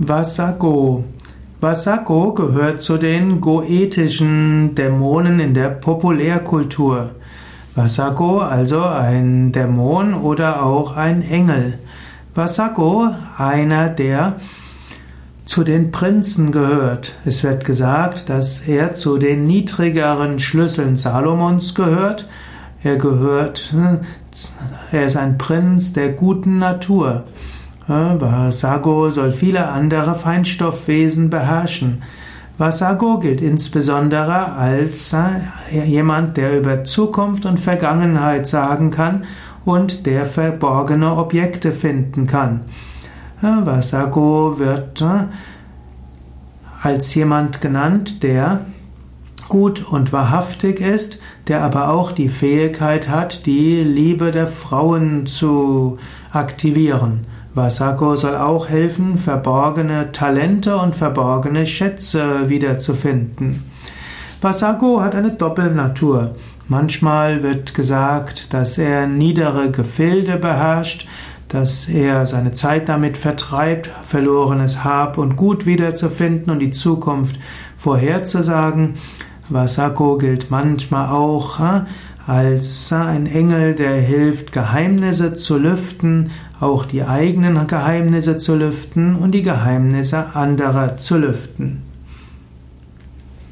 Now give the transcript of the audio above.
Vasago. Vasago gehört zu den goetischen Dämonen in der Populärkultur. Vasago also ein Dämon oder auch ein Engel. Vasago einer, der zu den Prinzen gehört. Es wird gesagt, dass er zu den niedrigeren Schlüsseln Salomons gehört. Er gehört, er ist ein Prinz der guten Natur. Vasago soll viele andere Feinstoffwesen beherrschen. Vasago gilt insbesondere als äh, jemand, der über Zukunft und Vergangenheit sagen kann und der verborgene Objekte finden kann. Vasago wird äh, als jemand genannt, der gut und wahrhaftig ist, der aber auch die Fähigkeit hat, die Liebe der Frauen zu aktivieren. Vasago soll auch helfen, verborgene Talente und verborgene Schätze wiederzufinden. Vasago hat eine Doppelnatur. Manchmal wird gesagt, dass er niedere Gefilde beherrscht, dass er seine Zeit damit vertreibt, verlorenes Hab und Gut wiederzufinden und die Zukunft vorherzusagen. Vasago gilt manchmal auch als ein Engel, der hilft, Geheimnisse zu lüften, auch die eigenen Geheimnisse zu lüften und die Geheimnisse anderer zu lüften.